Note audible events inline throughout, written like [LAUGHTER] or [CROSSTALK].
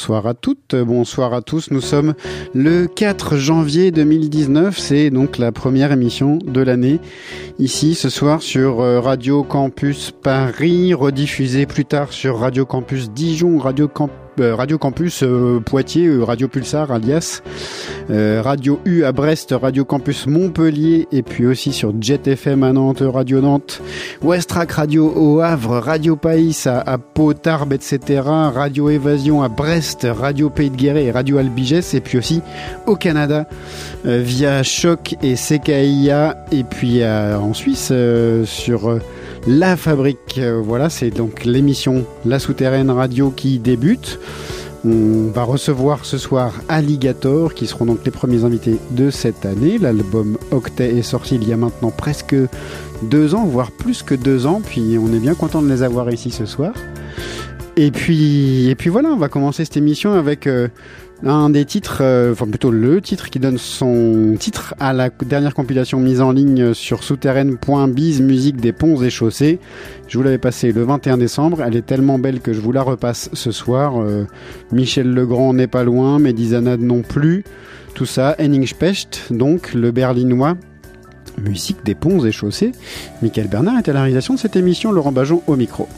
Bonsoir à toutes, bonsoir à tous. Nous sommes le 4 janvier 2019. C'est donc la première émission de l'année. Ici, ce soir, sur euh, Radio Campus Paris, rediffusée plus tard sur Radio Campus Dijon, Radio Campus Radio Campus euh, Poitiers, euh, Radio Pulsar alias, euh, Radio U à Brest, Radio Campus Montpellier et puis aussi sur Jet FM à Nantes, Radio Nantes, Westrack Radio au Havre, Radio Païs à, à etc. Radio Évasion à Brest, Radio Pays de Guéret et Radio Albigès et puis aussi au Canada euh, via Choc et CKIA et puis euh, en Suisse euh, sur euh, la fabrique. Euh, voilà, c'est donc l'émission La Souterraine Radio qui débute. On va recevoir ce soir Alligator, qui seront donc les premiers invités de cette année. L'album Octet est sorti il y a maintenant presque deux ans, voire plus que deux ans, puis on est bien content de les avoir ici ce soir. Et puis, et puis voilà, on va commencer cette émission avec euh, un des titres, euh, enfin plutôt le titre qui donne son titre à la dernière compilation mise en ligne sur souterraine.biz, musique des ponts et chaussées. Je vous l'avais passé le 21 décembre, elle est tellement belle que je vous la repasse ce soir. Euh, Michel Legrand n'est pas loin, Médizanade non plus. Tout ça, Henning Specht, donc le berlinois. Musique des ponts et chaussées. Michael Bernard est à la réalisation de cette émission, Laurent Bajon au micro.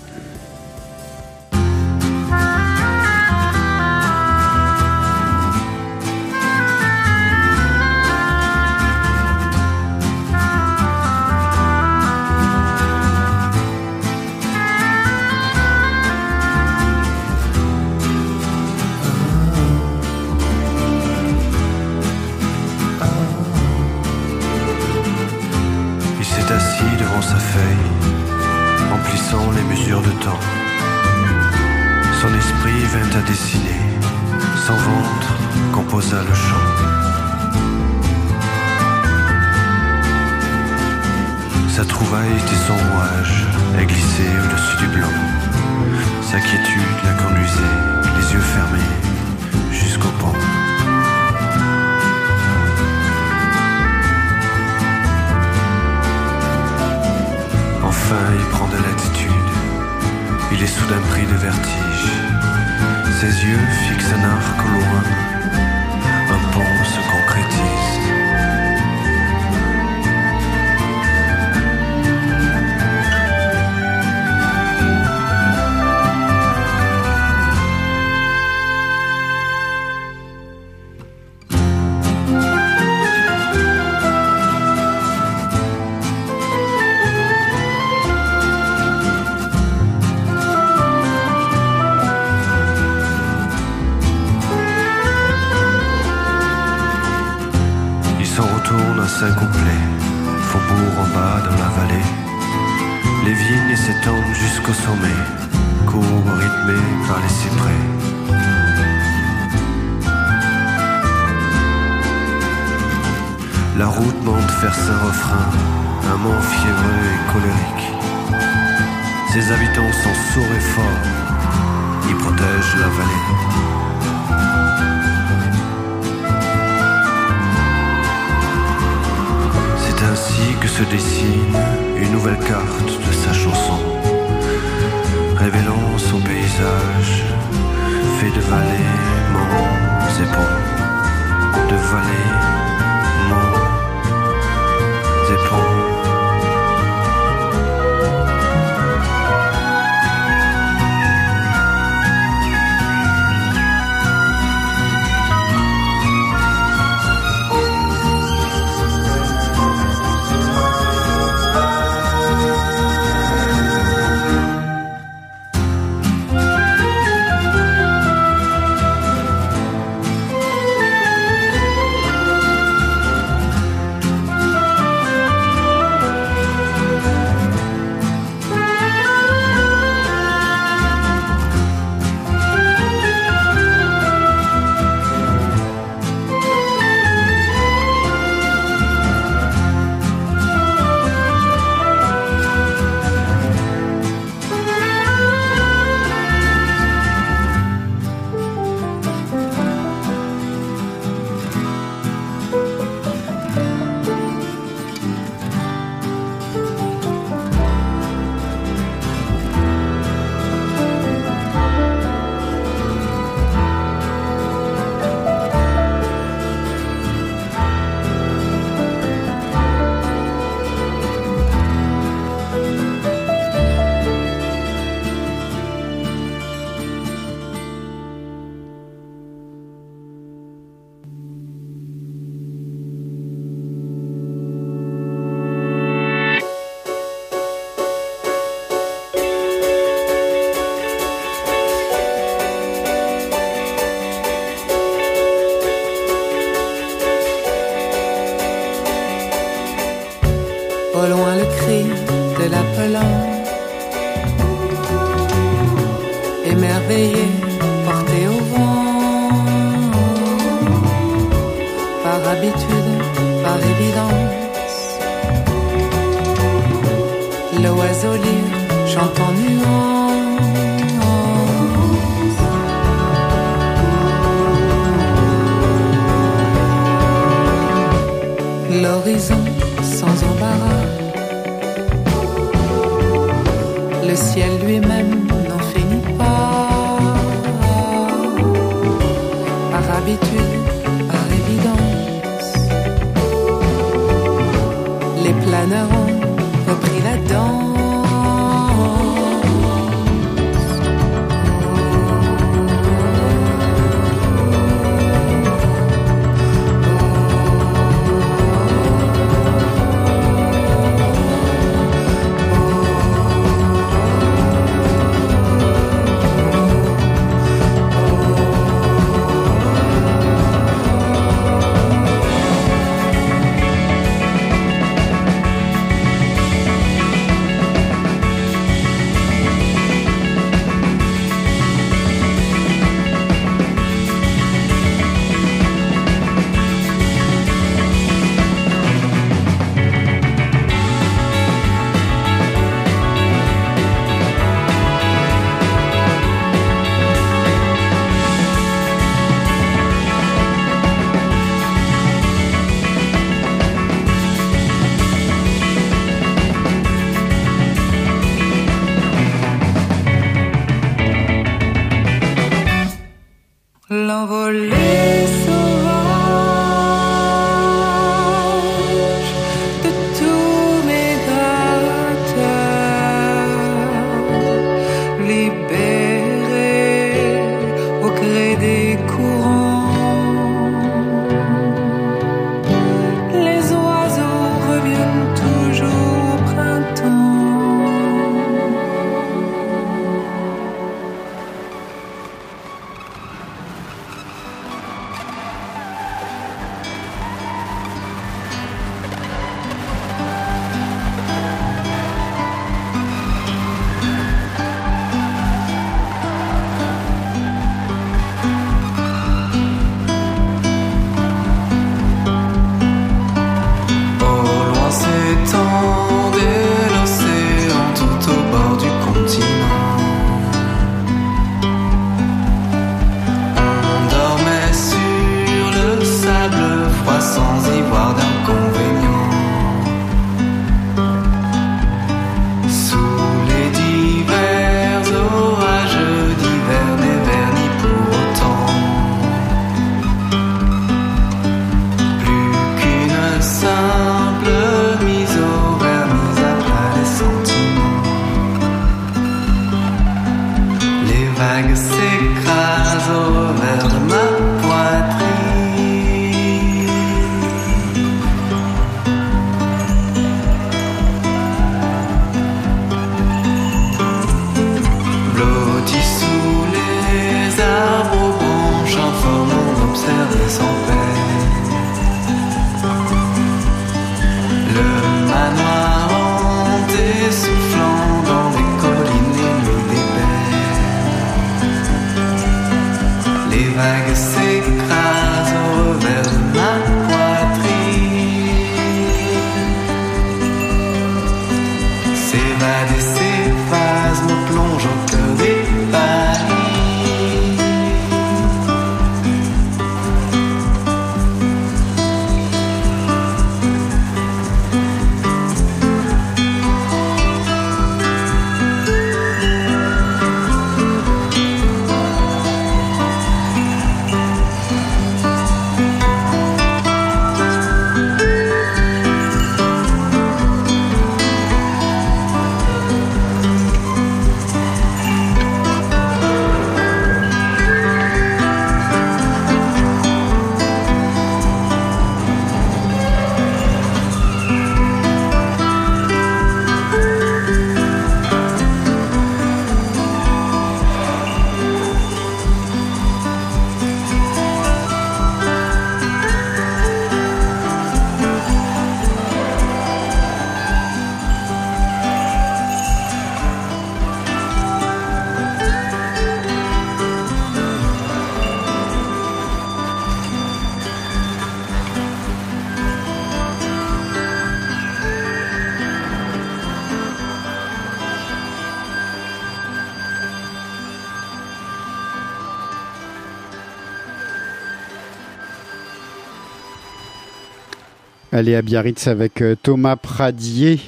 Aller à Biarritz avec euh, Thomas Pradier.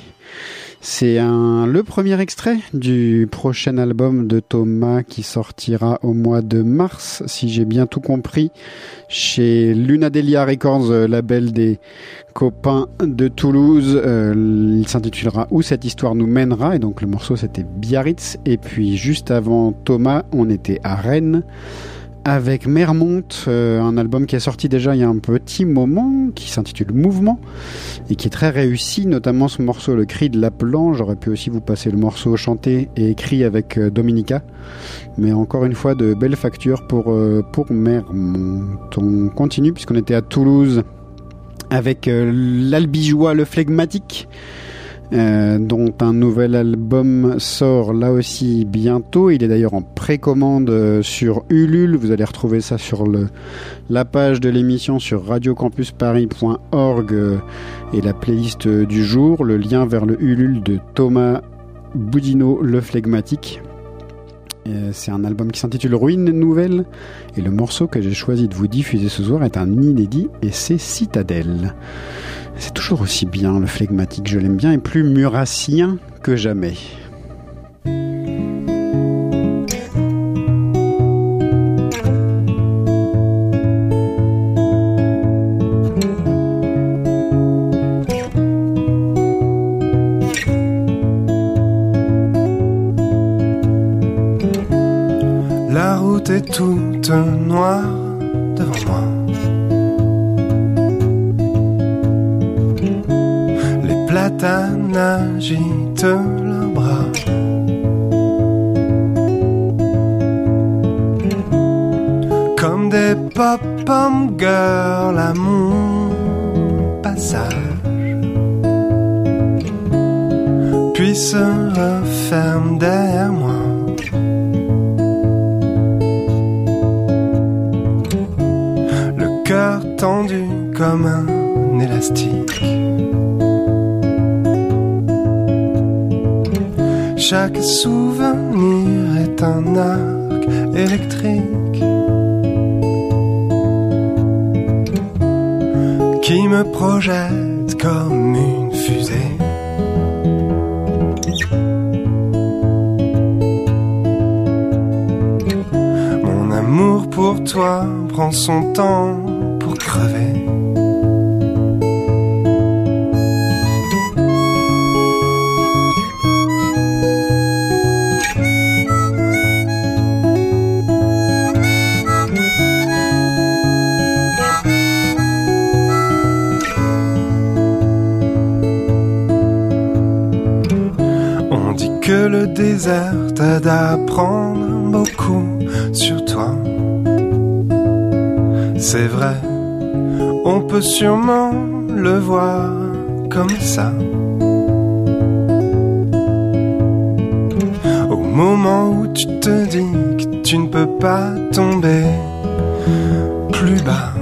C'est le premier extrait du prochain album de Thomas qui sortira au mois de mars, si j'ai bien tout compris, chez Lunadelia Records, euh, label des copains de Toulouse. Euh, il s'intitulera Où cette histoire nous mènera, et donc le morceau c'était Biarritz. Et puis juste avant Thomas, on était à Rennes avec Mermont, euh, un album qui est sorti déjà il y a un petit moment, qui s'intitule Mouvement, et qui est très réussi, notamment ce morceau, Le cri de l'appelant. J'aurais pu aussi vous passer le morceau chanté et écrit avec euh, Dominica, mais encore une fois de belles factures pour, euh, pour Mermont. On continue puisqu'on était à Toulouse avec l'albigeois, le flegmatique. Euh, dont un nouvel album sort là aussi bientôt. Il est d'ailleurs en précommande euh, sur Ulule. Vous allez retrouver ça sur la page de l'émission sur radiocampusparis.org euh, et la playlist du jour. Le lien vers le Ulule de Thomas Boudino, le flegmatique. C'est un album qui s'intitule Ruine Nouvelle et le morceau que j'ai choisi de vous diffuser ce soir est un inédit et c'est Citadelle. C'est toujours aussi bien, le flegmatique, je l'aime bien, et plus murassien que jamais. Est toute noire devant moi. platanes agitent leurs bras. Comme des pop-pom girls à mon passage. Puis se referme derrière moi. Tendu comme un élastique. Chaque souvenir est un arc électrique qui me projette comme une fusée. Mon amour pour toi prend son temps que le désert t'aide à apprendre beaucoup sur toi. C'est vrai, on peut sûrement le voir comme ça. Au moment où tu te dis que tu ne peux pas tomber plus bas.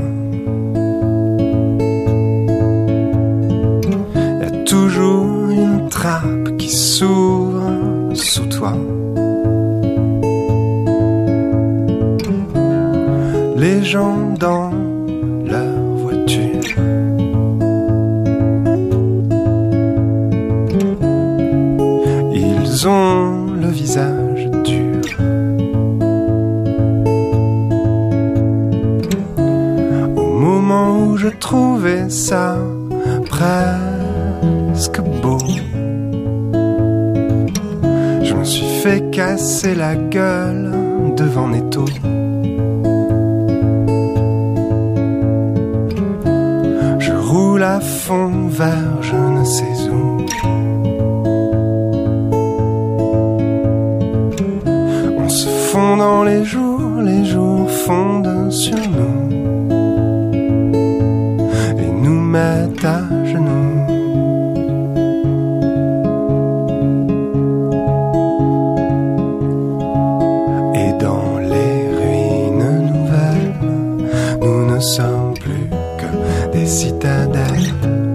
Y a toujours une trappe qui s'ouvre plus que des citadelles.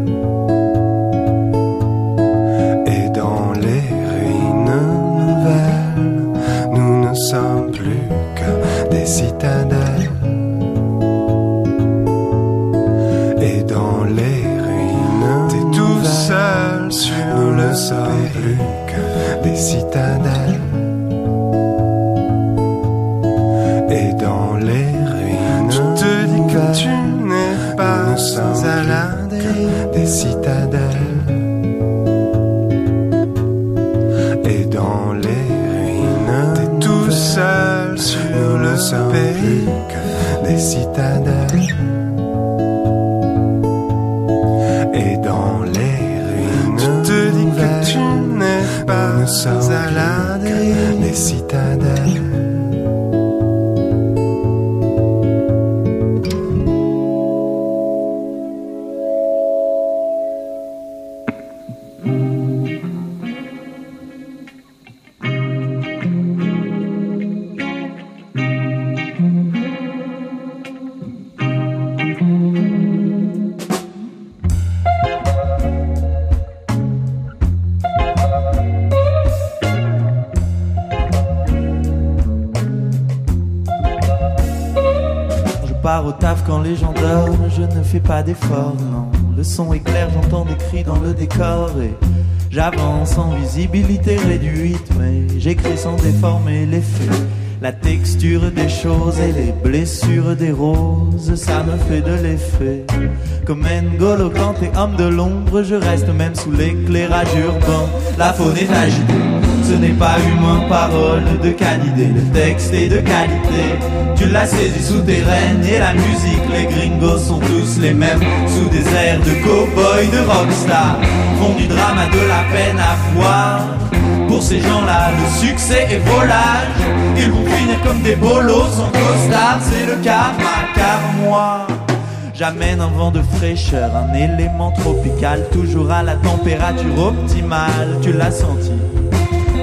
Visibilité réduite, mais j'écris sans déformer les faits. La texture des choses et les blessures des roses, ça me fait de l'effet. Comme N'Golo quand t'es homme de l'ombre, je reste même sous l'éclairage urbain. La faune est agitée, ce n'est pas humain, parole de canidé. Le texte est de qualité, tu l'as saisi souterraine et la musique, les gringos sont tous les mêmes. Sous des airs de cow-boy, de rockstar, font du drame à de la peine à voir. Pour ces gens-là, le succès est volage. Ils vont finir comme des bolos sans costard. C'est le karma, car moi, j'amène un vent de fraîcheur, un élément tropical, toujours à la température optimale. Tu l'as senti.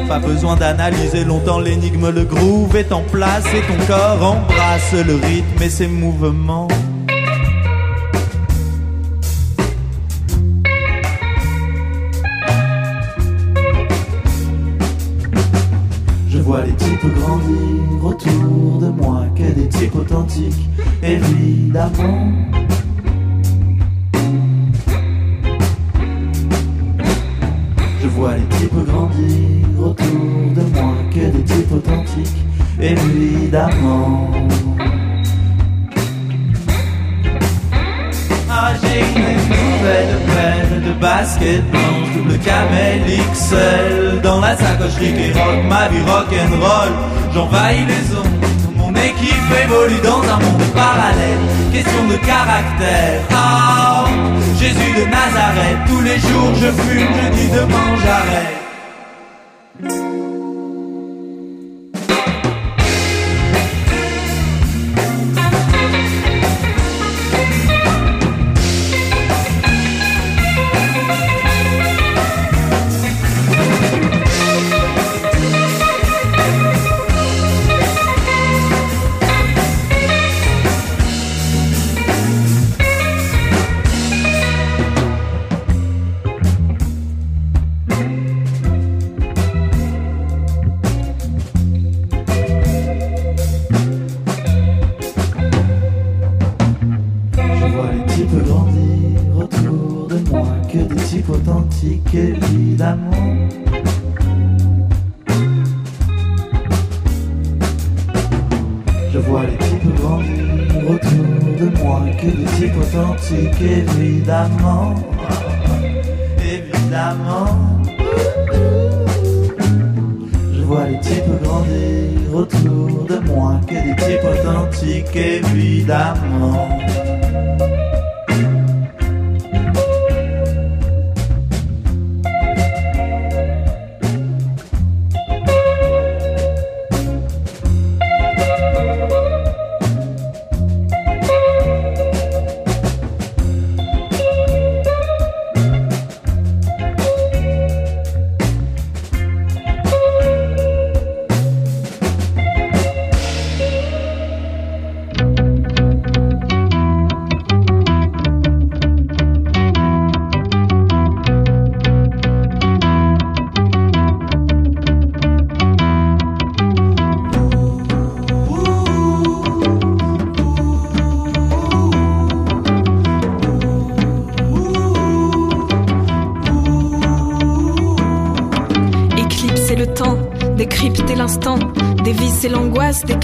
Pas besoin d'analyser longtemps l'énigme, le groove est en place et ton corps embrasse le rythme et ses mouvements. Je vois les types grandir autour de moi, que des types authentiques, évidemment. Les types grandir autour de moi, que des types authentiques, évidemment. Ah, j'ai une nouvelle paire de baskets blanches, double camel XL Dans la sacoche et rock, ma vie rock'n'roll. J'envahis les ondes, mon équipe évolue dans un monde parallèle. Question de caractère, ah Jésus de Nazareth, tous les jours je fume, je dis demain j'arrête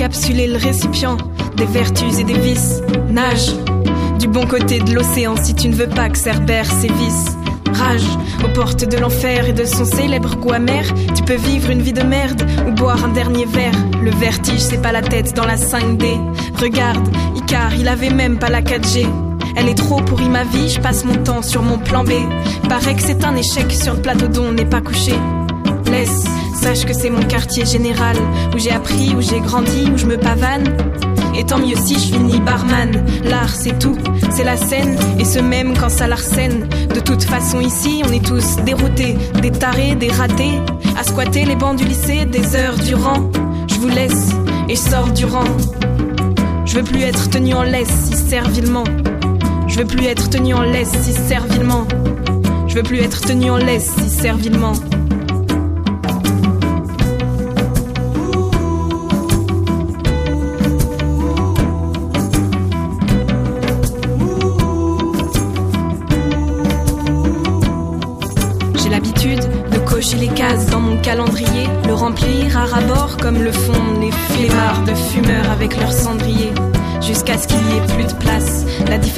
décapsuler le récipient. Des vertus et des vices. Nage du bon côté de l'océan si tu ne veux pas que Cerbère sévisse. Rage aux portes de l'enfer et de son célèbre goût amer. Tu peux vivre une vie de merde ou boire un dernier verre. Le vertige, c'est pas la tête dans la 5D. Regarde, Icar, il avait même pas la 4G. Elle est trop pourrie ma vie, je passe mon temps sur mon plan B. Paraît que c'est un échec sur le plateau dont on n'est pas couché. Sache que c'est mon quartier général, où j'ai appris, où j'ai grandi, où je me pavane. Et tant mieux si je finis barman. L'art, c'est tout, c'est la scène, et ce même quand ça l'arsène. De toute façon, ici, on est tous déroutés, des tarés, des ratés, à squatter les bancs du lycée des heures durant. Je vous laisse, et sors du rang. Je veux plus être tenu en laisse si servilement. Je veux plus être tenu en laisse si servilement. Je veux plus être tenu en laisse si servilement.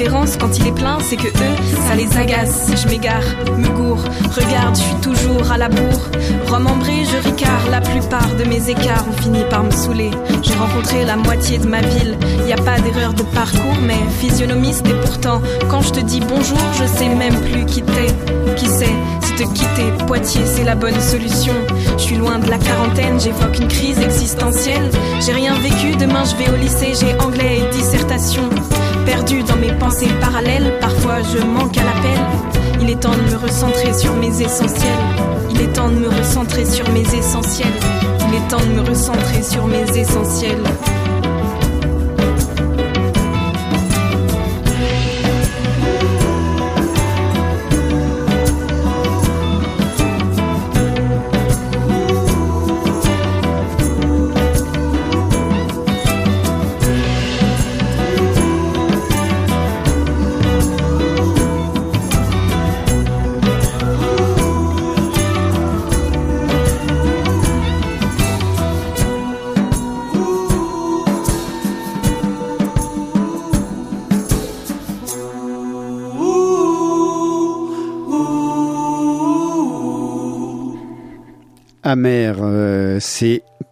Quand il est plein, c'est que eux, ça les agace. Je m'égare, me gourre, regarde, je suis toujours à la bourre. Remembré, je ricard, la plupart de mes écarts ont fini par me saouler. J'ai rencontré la moitié de ma ville, y a pas d'erreur de parcours, mais physionomiste et pourtant, quand je te dis bonjour, je sais même plus qui t'es. Qui sait si te quitter, Poitiers, c'est la bonne solution. Je suis loin de la quarantaine, j'évoque une crise existentielle. J'ai rien vécu, demain je vais au lycée, j'ai anglais et dissertation. Perdu dans mes pensées parallèles, parfois je manque à l'appel. Il est temps de me recentrer sur mes essentiels. Il est temps de me recentrer sur mes essentiels. Il est temps de me recentrer sur mes essentiels.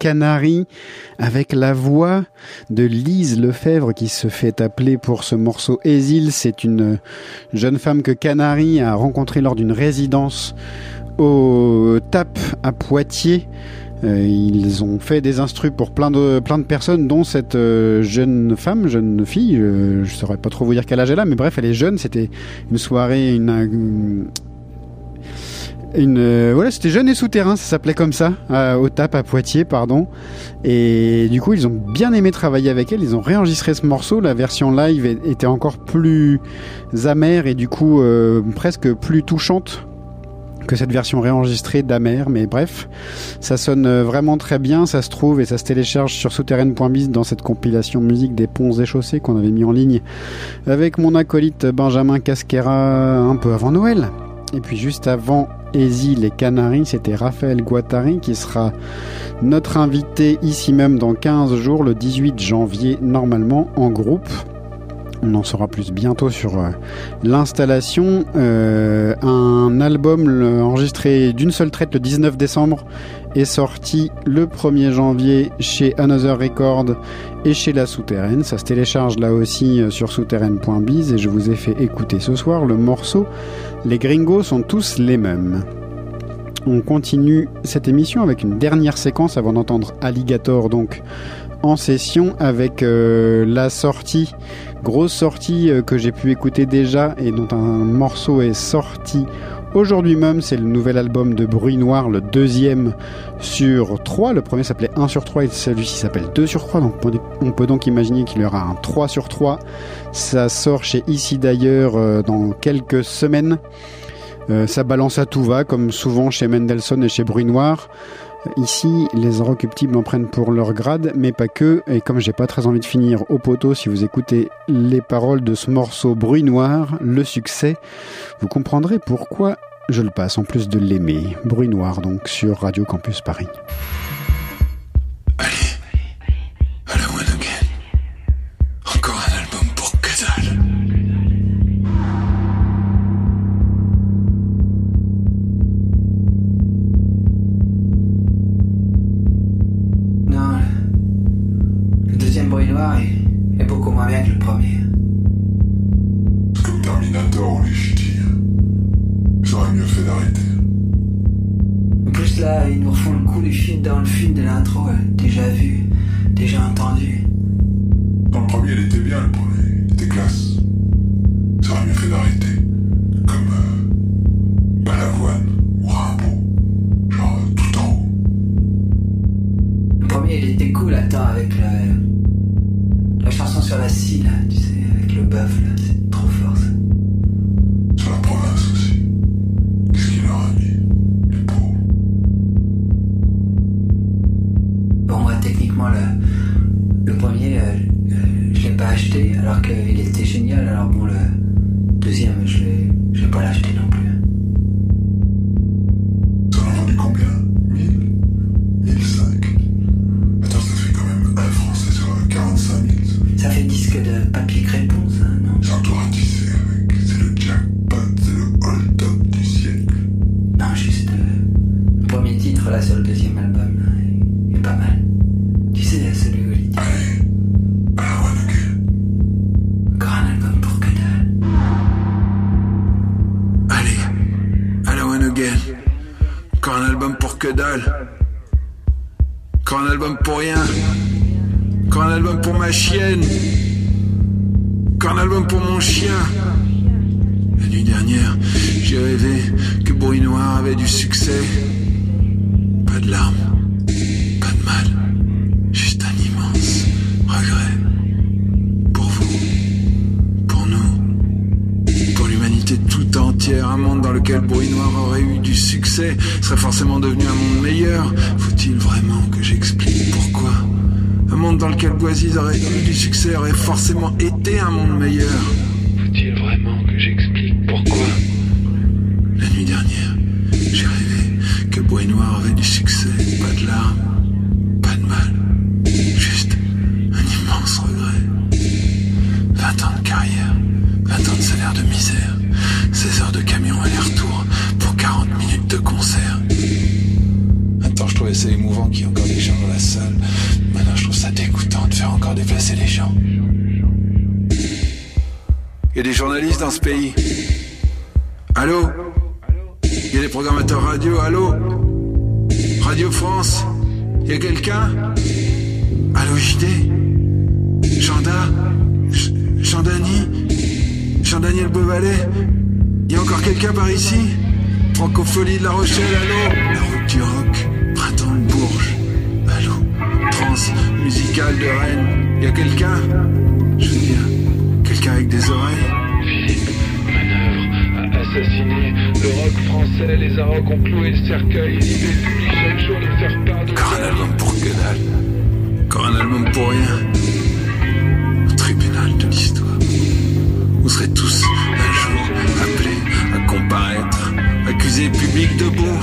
Canary avec la voix de Lise Lefebvre qui se fait appeler pour ce morceau Ésil. C'est une jeune femme que Canary a rencontrée lors d'une résidence au TAP à Poitiers. Euh, ils ont fait des instrus pour plein de, plein de personnes, dont cette euh, jeune femme, jeune fille. Euh, je saurais pas trop vous dire quel âge elle a, mais bref, elle est jeune. C'était une soirée, une, euh, voilà, c'était jeune et souterrain, ça s'appelait comme ça, au TAP à Poitiers, pardon. Et du coup, ils ont bien aimé travailler avec elle. Ils ont réenregistré ce morceau. La version live était encore plus amère et du coup euh, presque plus touchante que cette version réenregistrée d'Amer, mais bref, ça sonne euh, vraiment très bien, ça se trouve et ça se télécharge sur souterraine.biz dans cette compilation musique des ponts et chaussées qu'on avait mis en ligne avec mon acolyte Benjamin Casquera un peu avant Noël. Et puis juste avant Easy les Canaries, c'était Raphaël Guattari qui sera notre invité ici même dans 15 jours, le 18 janvier, normalement en groupe. On en saura plus bientôt sur euh, l'installation. Euh, un album enregistré d'une seule traite le 19 décembre est sorti le 1er janvier chez Another Record et chez La Souterraine. Ça se télécharge là aussi euh, sur souterraine.biz et je vous ai fait écouter ce soir le morceau Les gringos sont tous les mêmes. On continue cette émission avec une dernière séquence avant d'entendre Alligator donc en session avec la sortie, grosse sortie euh, que j'ai pu écouter déjà et dont un morceau est sorti aujourd'hui même. C'est le nouvel album de Bruit Noir, le deuxième sur 3. Le premier s'appelait 1 sur 3 et celui-ci s'appelle 2 sur 3. Donc on peut- on peut donc imaginer qu'il y aura un 3 sur 3. Ça sort chez Ici d'ailleurs euh, dans quelques semaines. Euh, ça balance à tout va, comme souvent chez Mendelssohn et chez Bruit Noir. Ici, les Inrecuptibles en prennent pour leur grade, mais pas que. Et comme j'ai pas très envie de finir au poteau, si vous écoutez les paroles de ce morceau Bruit Noir, le succès, vous comprendrez pourquoi je le passe en plus de l'aimer. Bruit Noir, donc, sur Radio Campus Paris. Sur la scie, là, tu sais, avec le bœuf, là, c'est trop fort, ça. Sur la province aussi. Qu'est-ce qu'il leur a mis Les pauvres? Bon, moi, techniquement, le, le premier, euh, euh, je l'ai pas acheté, alors qu'il Boisiz aurait eu du succès aurait forcément été un monde meilleur. Faut-il vraiment quelqu'un Allô JD Janda J- Jean Dany Jean-Daniel Beauvalet. Il y a encore quelqu'un par ici? Francophonie de La Rochelle, allô? La route du rock, printemps de Bourges, allô? Trans musicale de Rennes, il y a quelqu'un? Je veux dire, quelqu'un avec des oreilles. Philippe Manœuvre a assassiné. Le rock français, les Arocs ont cloué le cercueil, l'idée publie chaque jour de faire part de Dalle. Encore un album pour rien. Au tribunal de l'histoire. Vous serez tous un jour appelés à comparaître. Accusés publics debout.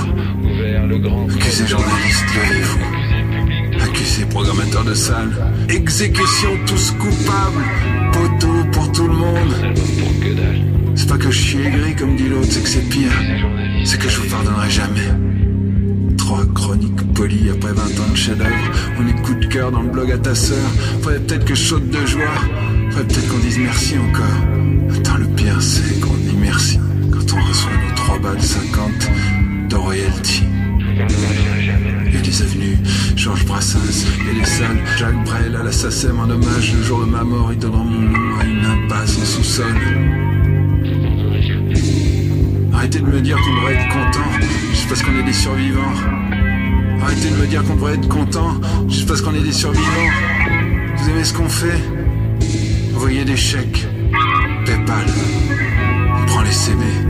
Accusés journalistes, levez-vous. Accusés programmateurs de salle. Exécution tous coupables. Poteau pour tout le monde. C'est pas que je suis aigri comme dit l'autre, c'est que c'est pire. C'est que je vous pardonnerai jamais. Trois chroniques polies après 20 ans de chef-d'œuvre. On est coup de cœur dans le blog à ta sœur. Faudrait peut-être que je saute de joie. Faudrait peut-être qu'on dise merci encore. Attends, le pire, c'est qu'on dit merci quand on reçoit nos 3 balles 50 de royalty. Il y a des avenues, Georges Brassens, a des salles, Jacques Brel à la SACEM en hommage. Le jour de ma mort, ils donneront mon nom à une impasse en sous-sol. Arrêtez de me dire qu'on devrait être content parce qu'on est des survivants. Arrêtez de me dire qu'on devrait être content juste parce qu'on est des survivants. Vous aimez ce qu'on fait? Envoyez des chèques. Paypal. On prend les CB.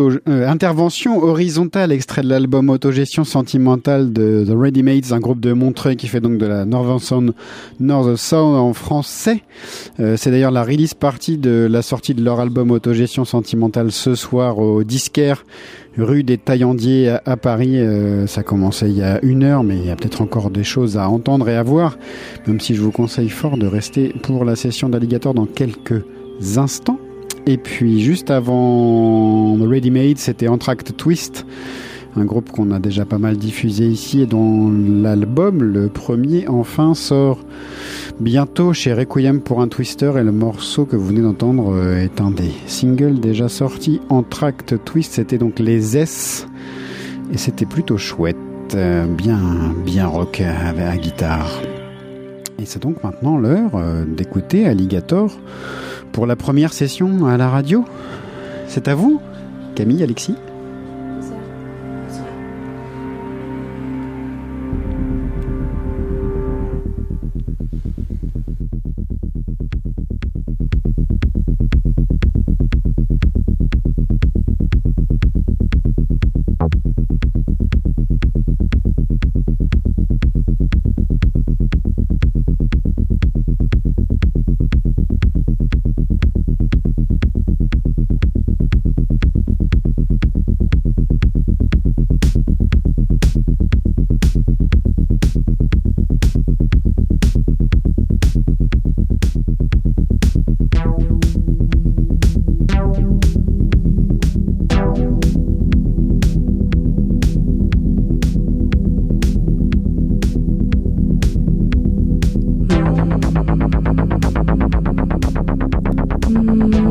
Euh, intervention horizontale, extrait de l'album Autogestion sentimentale de The Ready Mates, un groupe de Montreuil qui fait donc de la Northern Sound, North Sound en français. Euh, c'est d'ailleurs la release partie de la sortie de leur album Autogestion sentimentale ce soir au disquaire rue des Taillandiers à, à Paris. Euh, ça commençait il y a une heure, mais il y a peut-être encore des choses à entendre et à voir, même si je vous conseille fort de rester pour la session d'Alligator dans quelques instants. Et puis juste avant Ready Made, c'était Entracte Twist, un groupe qu'on a déjà pas mal diffusé ici et dont l'album, le premier, enfin sort bientôt chez Requiem pour un Twister et le morceau que vous venez d'entendre euh, est un des singles déjà sortis. Entracte Twist, c'était donc les S et c'était plutôt chouette, euh, bien, bien rock la guitare. Et c'est donc maintenant l'heure euh, d'écouter Alligator pour la première session à la radio. C'est à vous, Camille, Alexis Mm-hmm.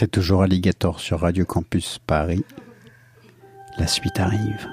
C'est toujours Alligator sur Radio Campus Paris. La suite arrive.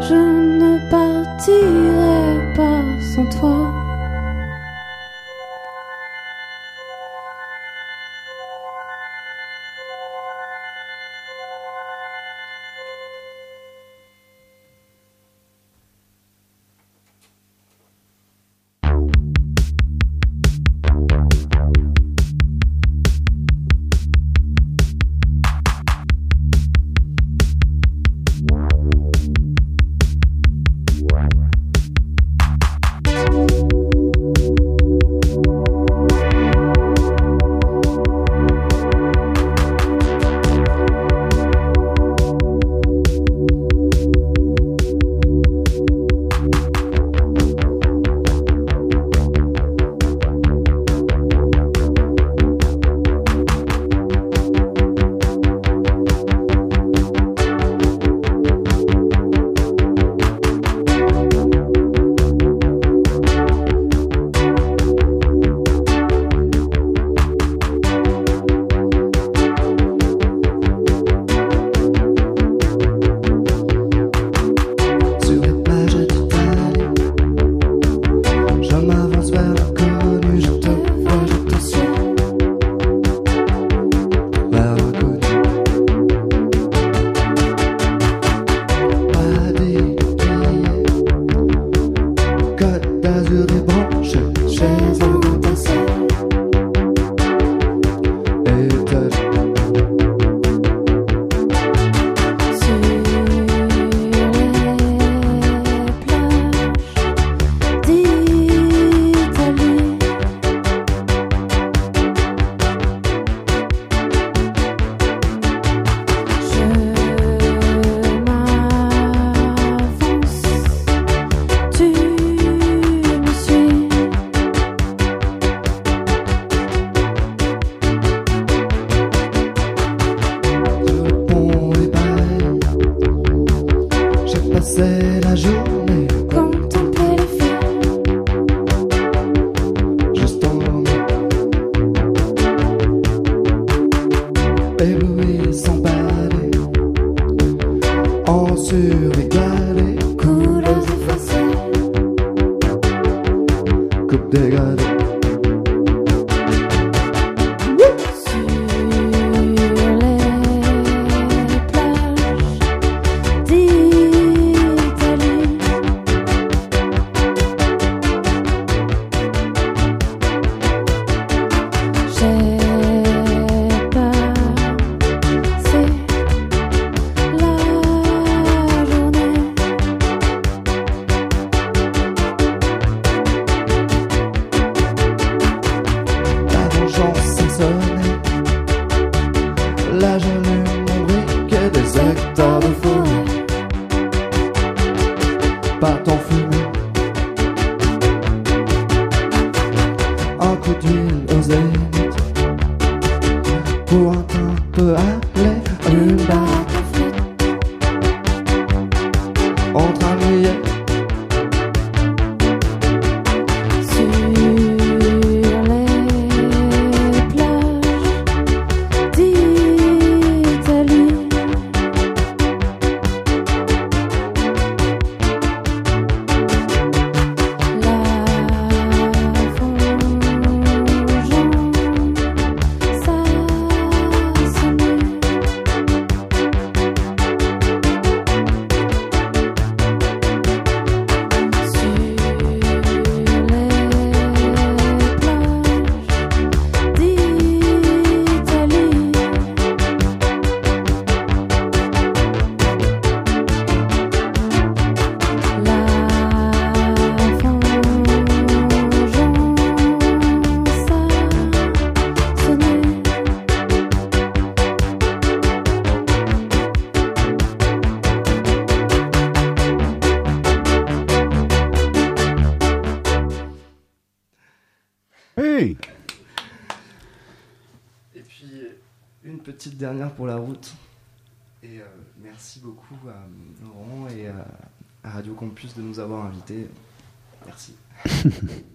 je ne partirai pas sans toi. merci beaucoup à Laurent et euh, à Radio Campus de nous avoir invités. Merci. [LAUGHS]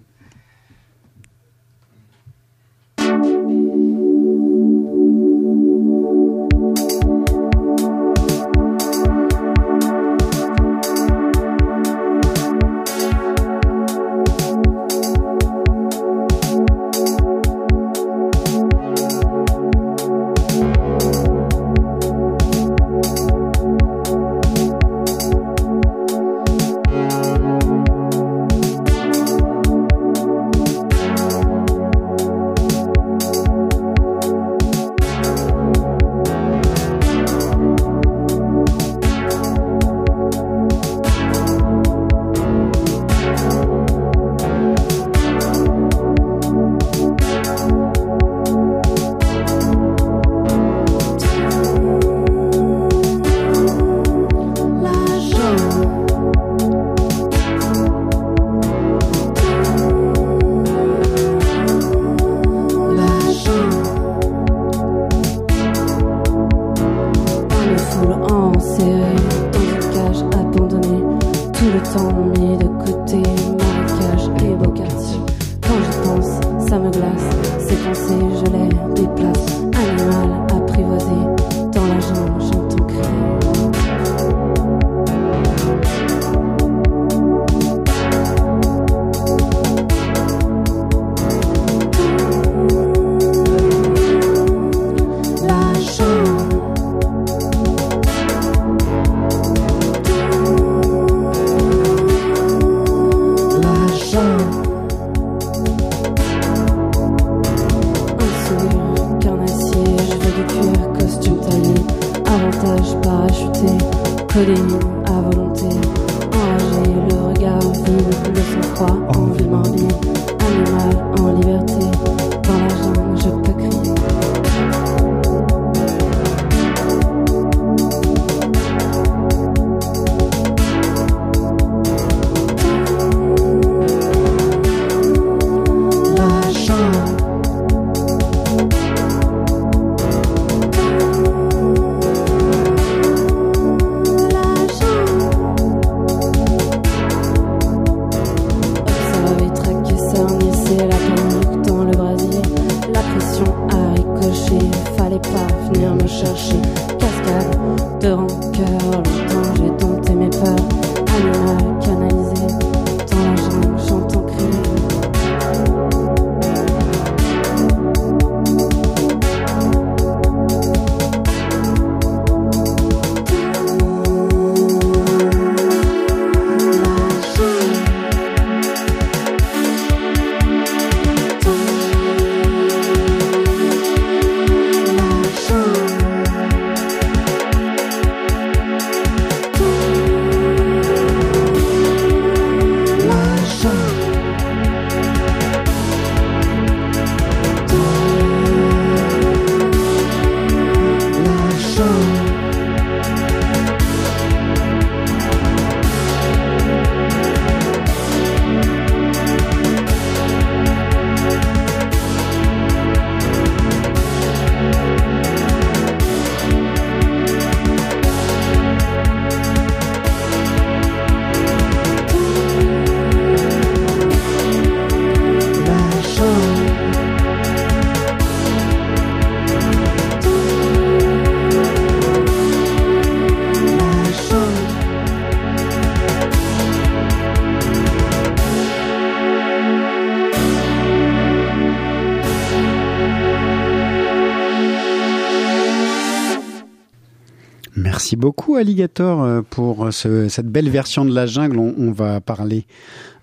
beaucoup Alligator euh, pour cette belle version de la jungle. On, va parler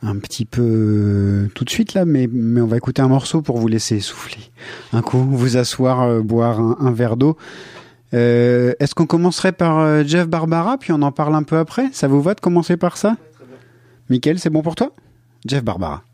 un petit peu euh, tout de suite là, mais, on va écouter un morceau pour vous laisser souffler. Un coup, vous asseoir, euh, boire un, verre d'eau. Est-ce qu'on commencerait par Jeff Barbara, puis on en parle un peu après? Ça vous va de commencer par ça? Michael, c'est bon pour toi? Jeff Barbara.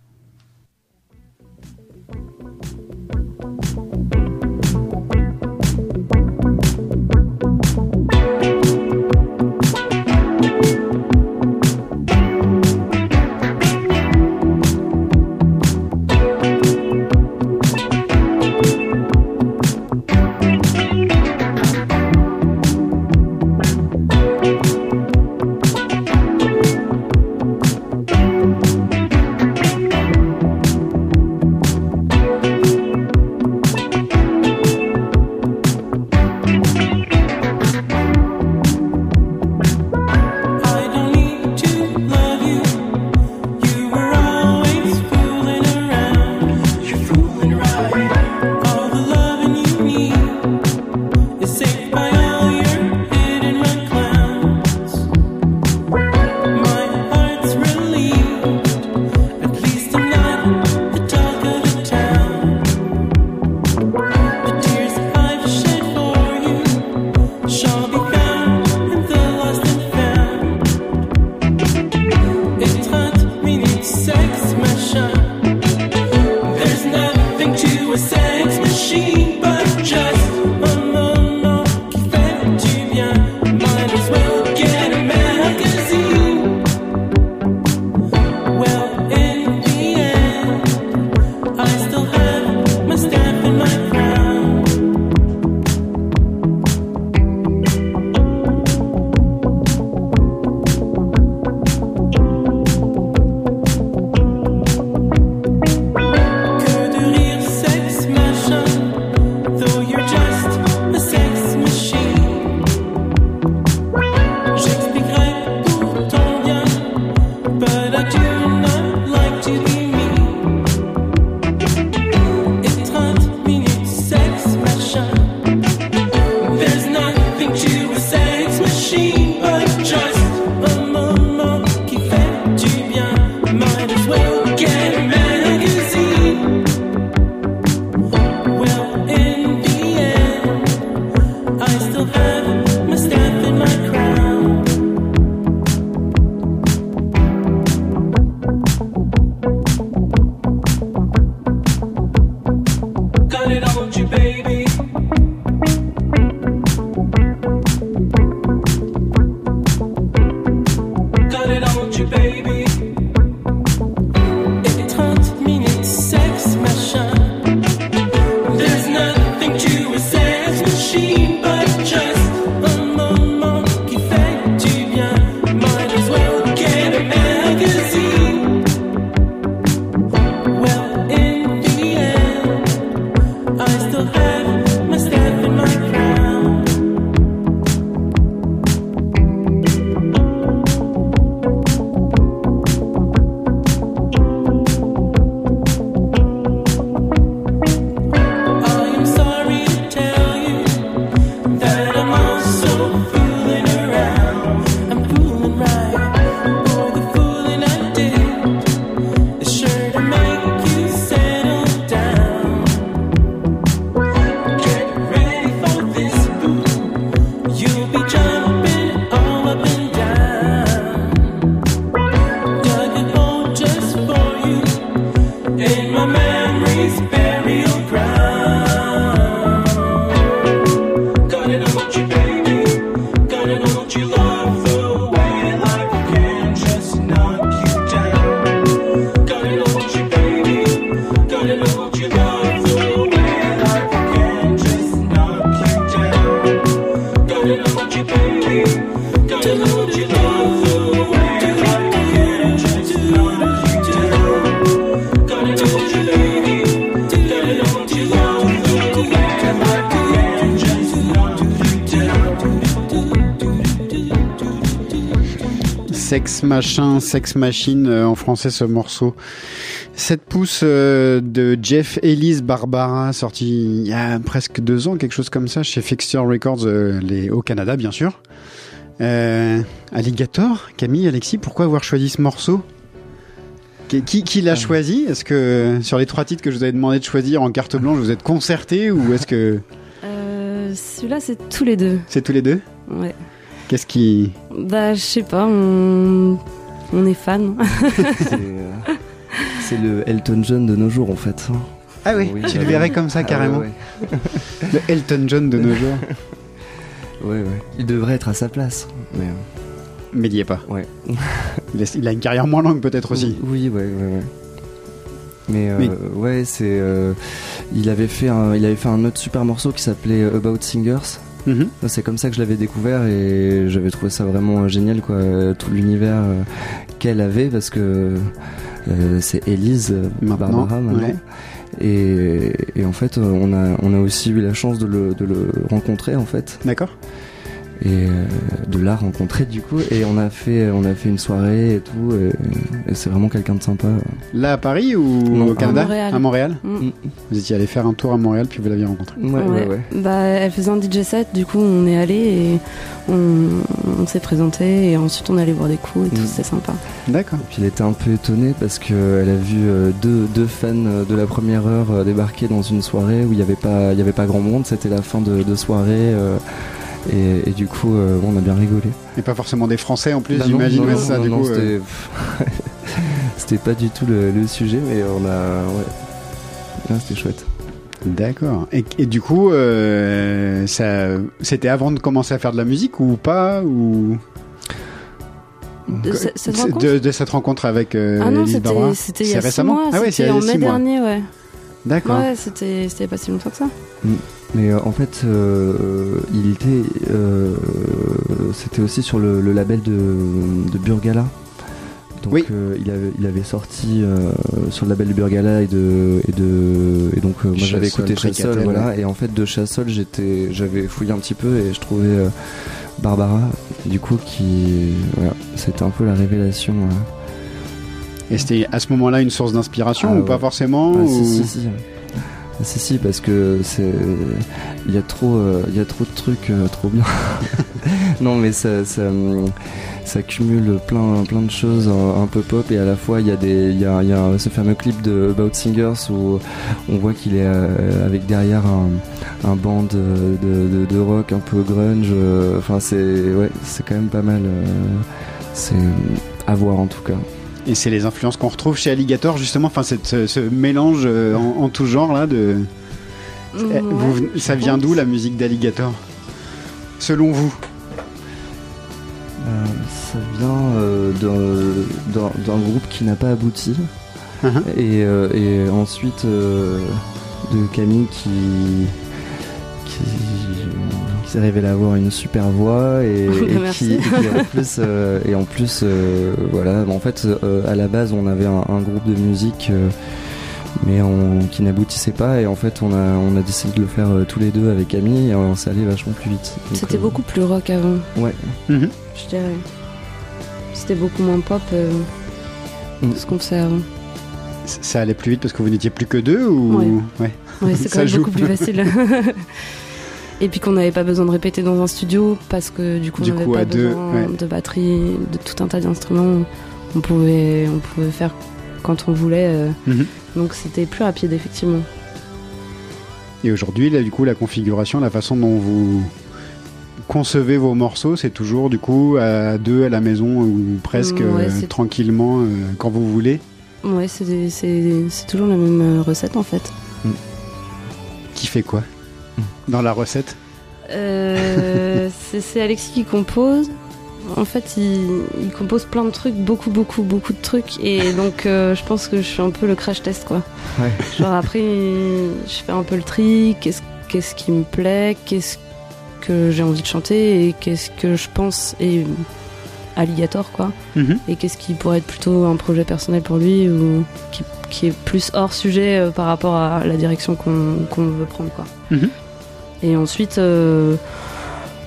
Sex Machin, Sex Machine, euh, en français ce morceau. 7 pouces euh, de Jeff Ellis Barbara, sorti il y a presque deux ans, quelque chose comme ça, chez Fixture Records euh, les, au Canada, bien sûr. Euh, Alligator, Camille, Alexis, pourquoi avoir choisi ce morceau? Qui, qui, qui l'a choisi? Est-ce que sur les trois titres que je vous avais demandé de choisir en carte blanche, vous êtes concerté ou est-ce que Celui-là, c'est tous les deux. c'est tous les deux? Ouais. Qu'est-ce qui Bah, je sais pas, on, on est fan. [LAUGHS] C'est euh, c'est le Elton John de nos jours en fait. Ah oui, tu le verrais comme ça Ah carrément. ouais, [LAUGHS] Le Elton John de nos jours. [LAUGHS] ouais. ouais. Il devrait être à sa place. Mais, euh, Mais il y est pas. ouais. Il a, il a une carrière moins longue peut-être aussi. Oui, ouais, ouais, ouais. Mais, euh, Mais- ouais, c'est. euh, il avait fait un, il avait fait un autre super morceau qui s'appelait About Singers. Mhm. C'est comme ça que je l'avais découvert et j'avais trouvé ça vraiment génial, quoi. Tout l'univers euh, qu'elle avait parce que euh, c'est Elise euh, Maintenant, Barbara maintenant. ouais. Et, et en fait, euh, on a, on a aussi eu la chance de le, de le rencontrer en fait. D'accord. Et euh, de la rencontrer du coup. Et on a fait, on a fait une soirée et tout. Et, et c'est vraiment quelqu'un de sympa. Là à Paris ou Non, au à Canada? Montréal. À Montréal? Mm. Vous étiez allé faire un tour à Montréal puis vous l'aviez rencontré. Ouais, ouais, ouais. Bah, elle faisait un DJ set, du coup, on est allé et on, on s'est présenté et ensuite on est allé boire des coups et tout, Mm. c'était sympa. D'accord. Puis elle était un peu étonnée parce qu'elle a vu euh, deux, deux fans euh, de la première heure euh, débarquer dans une soirée où il n'y avait, pas- il y avait pas grand monde. C'était la fin de, de soirée. euh, et, et du coup, euh, on a bien rigolé. Et pas forcément des Français en plus, Bah j'imagine. ouais, ça, non, du non, coup, c'était- euh, [LAUGHS] C'était pas du tout le, le sujet, mais on a. Ouais. Ah, c'était chouette. D'accord. Et, et du coup, euh, ça, c'était avant de commencer à faire de la musique ou pas ou? De ce- cette rencontre? de, de cette rencontre avec euh, Ah non, Elise Barbara c'était c'était il y C'est a six récemment? mois, Ah ouais, c'est c'était il y a en six mai mois. dernier, ouais. D'accord. Ouais, c'était c'était pas si longtemps que ça. Mm. Mais euh, en fait, euh, il était, euh, c'était aussi sur le, le label de, de Burgala. Donc il, avait, il avait sorti sur le label de Burgala et de et de et donc moi j'avais écouté Chassol, voilà. ouais. Et en fait de Chassol j'étais, j'avais fouillé un petit peu et je trouvais Barbara, du coup qui, voilà, c'était un peu la révélation. Et c'était à ce moment-là une source d'inspiration Ah ou ouais. pas forcément Ah, ou- si, si, si. Ah, si, si, parce que c'est. Il y a trop, euh, de trucs euh, trop bien. [LAUGHS] non, mais ça, ça, ça cumule plein, de choses un, peu pop et à la fois il y a des, il ce fameux clip de About Singers où on voit qu'il est euh, avec derrière un, un band de, rock un peu grunge. Enfin, c'est, ouais, quand même pas mal. c'est à voir en tout cas. Et c'est les influences qu'on retrouve chez Alligator justement, enfin cette- ce, ce mélange euh, en, en tout genre là de. Eh, Ouais, vous- ça vient d'où la musique d'Alligator? Selon vous? Euh, ça vient euh, d'un- groupe qui n'a pas abouti. et, euh, et ensuite euh, de Camille qui, qui s'est révélé avoir une super voix et, qui, [LAUGHS] et qui, en plus, euh, et en plus euh, voilà en fait euh, à la base on avait un, un groupe de musique euh, mais on, qui n'aboutissait pas et en fait on a, on a décidé de le faire euh, tous les deux avec Camille et on s'est allé vachement plus vite C'était euh, beaucoup plus rock avant, ouais je dirais. C'était beaucoup moins pop euh, Mm. ce qu'on faisait avant. Ça allait plus vite parce que vous n'étiez plus que deux ou Ouais. Ouais, Ouais, c'est [LAUGHS] quand même beaucoup plus facile. [LAUGHS] Et puis qu'on n'avait pas besoin de répéter dans un studio parce que du coup Du on n'avait coup, pas à deux, ouais. de batterie, de tout un tas d'instruments. On pouvait, on pouvait faire quand on voulait. euh, Mhm. Donc c'était plus rapide effectivement. Et aujourd'hui, là, du coup, la configuration, la façon dont vous concevez vos morceaux, c'est toujours du coup à deux à la maison ou presque Mm, ouais, euh, tranquillement euh, quand vous voulez? Ouais, c'est toujours la même recette en fait. Qui fait quoi? Dans la recette Euh, [LAUGHS] c'est Alexis qui compose. En fait, il, il compose plein de trucs, beaucoup, beaucoup, beaucoup de trucs. Et [LAUGHS] donc, euh, je pense que je suis un peu le crash test, quoi. Ouais. Genre, après, je fais un peu le tri. Qu'est-ce qu'est-ce qui me plaît? Qu'est-ce que j'ai envie de chanter? Et qu'est-ce que je pense est alligator, quoi. Mhm. Et qu'est-ce qui pourrait être plutôt un projet personnel pour lui ou qui, qui est plus hors sujet euh, par rapport à la direction qu'on qu'on veut prendre, quoi. Mhm. Et ensuite, euh,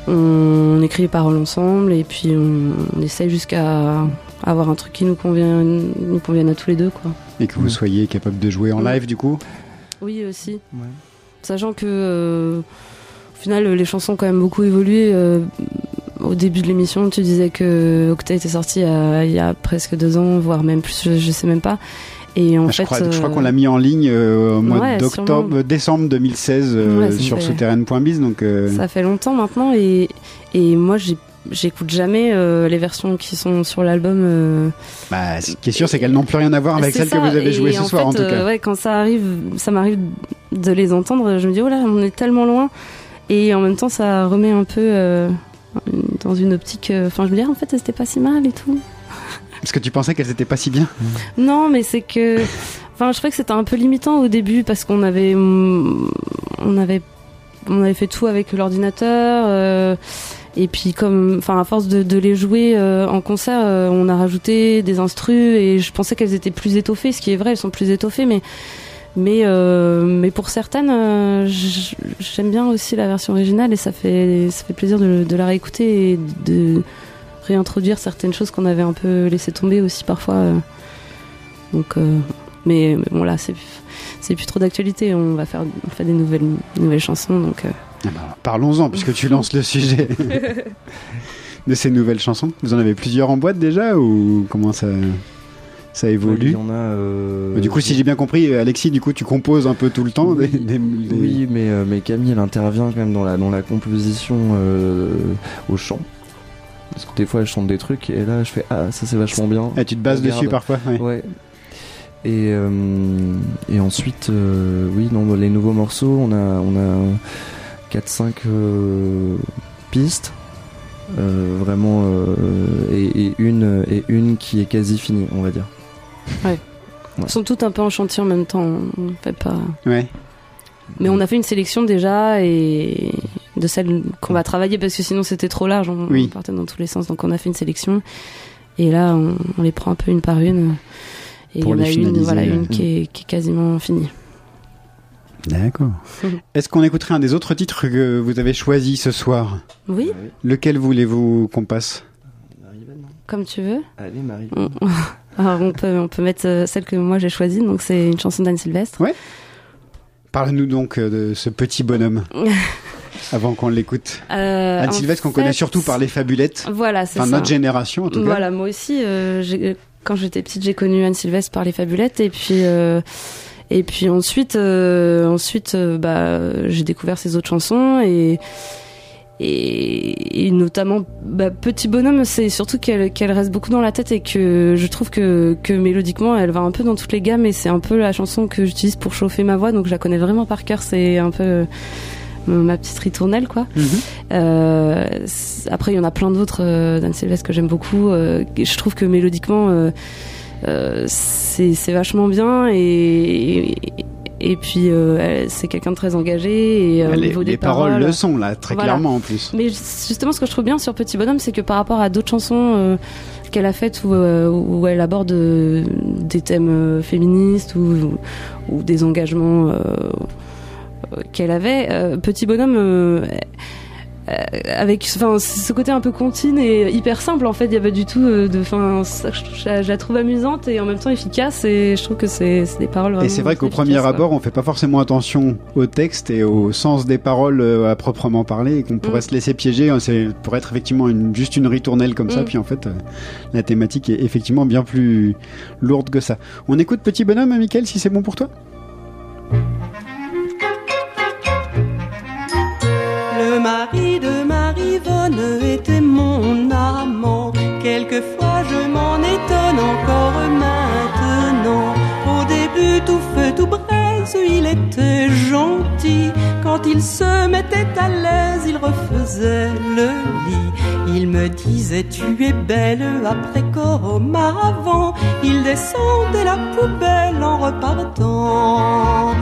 on écrit les paroles ensemble et puis on, on essaye jusqu'à avoir un truc qui nous convient, nous convienne à tous les deux, quoi. Et que vous soyez capable de jouer en live du coup Oui, aussi. Sachant que, euh, au final, les chansons ont quand même beaucoup évolué. euh, au début de l'émission, tu disais que Octa était sorti il y, a, il y a presque deux ans, voire même plus, je, je sais même pas. Et en Ah, je, fait, crois, je crois euh, qu'on l'a mis en ligne euh, au mois ouais, d'octobre, sûrement. décembre 2016 euh, Ouais, ça sur souterraine.biz. Donc, euh, Ça fait longtemps maintenant et, et moi j'ai- j'écoute jamais euh, les versions qui sont sur l'album. euh, bah, ce qui est sûr, c'est qu'elles n'ont plus rien à voir avec celles que vous avez jouées ce en soir fait, en tout euh, cas. ouais, quand ça arrive, ça m'arrive de les entendre, je me dis oh là, on est tellement loin. Et en même temps, ça remet un peu euh, dans une optique. euh, Enfin, je me dis ah, en fait, c'était pas si mal et tout. Parce que tu pensais qu'elles étaient pas si bien. Non, mais c'est que. Enfin, je trouvais que c'était un peu limitant au début parce qu'on avait. On avait. On avait fait tout avec l'ordinateur. euh, et puis, comme. Enfin, à force de, les jouer euh, en concert, euh, on a rajouté des instrus et je pensais qu'elles étaient plus étoffées. Ce qui est vrai, elles sont plus étoffées, mais. Mais, mais pour certaines, j'aime bien aussi la version originale et ça fait, ça fait plaisir de, de la réécouter et de réintroduire certaines choses qu'on avait un peu laissé tomber aussi parfois. euh. Donc, euh, mais, mais bon, là, c'est c'est plus trop d'actualité. On va faire, on fait des nouvelles, nouvelles chansons. Donc, euh. Ah bah, Parlons-en, puisque tu lances le sujet [LAUGHS] de ces nouvelles chansons. Vous en avez plusieurs en boîte déjà ou comment ça, ça évolue? Il y en a. euh, Mais Du coup, si j'ai bien compris, Alexis, du coup, tu composes un peu tout le temps des- des- des- Oui, mais, mais Camille, elle intervient quand même dans la, dans la composition euh, au chant. Parce que des fois, elle chante des trucs et là, je fais Ah, ça c'est vachement bien. Ah, tu te bases Regarde. dessus parfois, ouais. Et, euh, et ensuite, euh, oui, dans les nouveaux morceaux, on a, on a 4-5 euh, pistes. euh, vraiment, euh, et, et une, et une qui est quasi finie, on va dire. Ouais. Elles sont toutes un peu en chantier en même temps. On fait pas. Ouais. Mais on a fait une sélection déjà et de celles qu'on va travailler parce que sinon c'était trop large. On, Oui. on partait dans tous les sens. Donc on a fait une sélection et là on, on les prend un peu une par une. Et il y en a une, voilà, ouais. une qui est, qui est quasiment finie. D'accord. [LAUGHS] Est-ce qu'on écouterait un des autres titres que vous avez choisis ce soir? Oui, Lequel voulez-vous qu'on passe? Comme tu veux. Allez, Marie. On, [LAUGHS] alors on peut, on peut mettre euh, celle que moi j'ai choisie. Donc c'est une chanson d'Anne Sylvestre. Ouais. Parle-nous donc euh, de ce petit bonhomme [LAUGHS] avant qu'on l'écoute. Euh, Anne Sylvestre qu'on connaît surtout par les fabulettes. Voilà, c'est Enfin, ça. notre génération en tout cas. Voilà, moi aussi, euh, quand j'étais petite, j'ai connu Anne Sylvestre par les fabulettes et puis euh, et puis ensuite, ensuite, bah, j'ai découvert ses autres chansons et et, et notamment bah, Petit Bonhomme, c'est surtout qu'elle qu'elle reste beaucoup dans la tête et que je trouve que que mélodiquement, elle va un peu dans toutes les gammes et c'est un peu la chanson que j'utilise pour chauffer ma voix, donc je la connais vraiment par cœur. C'est un peu ma petite ritournelle quoi. Euh, c- après, il y en a plein d'autres euh, d'Anne Sylvestre que j'aime beaucoup. euh, je trouve que mélodiquement, euh, euh, c'est c'est vachement bien et, et, et puis euh, c'est quelqu'un de très engagé. Et, euh, au les niveau les des paroles, le sont là, très Voilà. clairement en plus. Mais justement, ce que je trouve bien sur Petit Bonhomme, c'est que par rapport à d'autres chansons euh, qu'elle a faites où, euh, où elle aborde euh, des thèmes euh, féministes ou, ou des engagements euh, euh, qu'elle avait, euh, Petit Bonhomme. euh, euh, avec enfin ce côté un peu contine et hyper simple en fait il y a pas du tout de enfin je, la trouve amusante et en même temps efficace et je trouve que c'est des paroles Et c'est vrai qu'au premier quoi. abord, on fait pas forcément attention au texte et au sens des paroles à proprement parler et qu'on pourrait Mm. se laisser piéger. C'est pour être effectivement une, juste une ritournelle comme ça. Mm. Puis en fait, la thématique est effectivement bien plus lourde que ça. On écoute Petit Bonhomme, Mickaël, si c'est bon pour toi? Mari de Marivonne était mon amant. Quelquefois je m'en étonne encore maintenant. Au début tout feu, tout braise, il était gentil. Quand il se mettait à l'aise, il refaisait le lit. Il me disait tu es belle après comme avant. Il descendait la poubelle en repartant.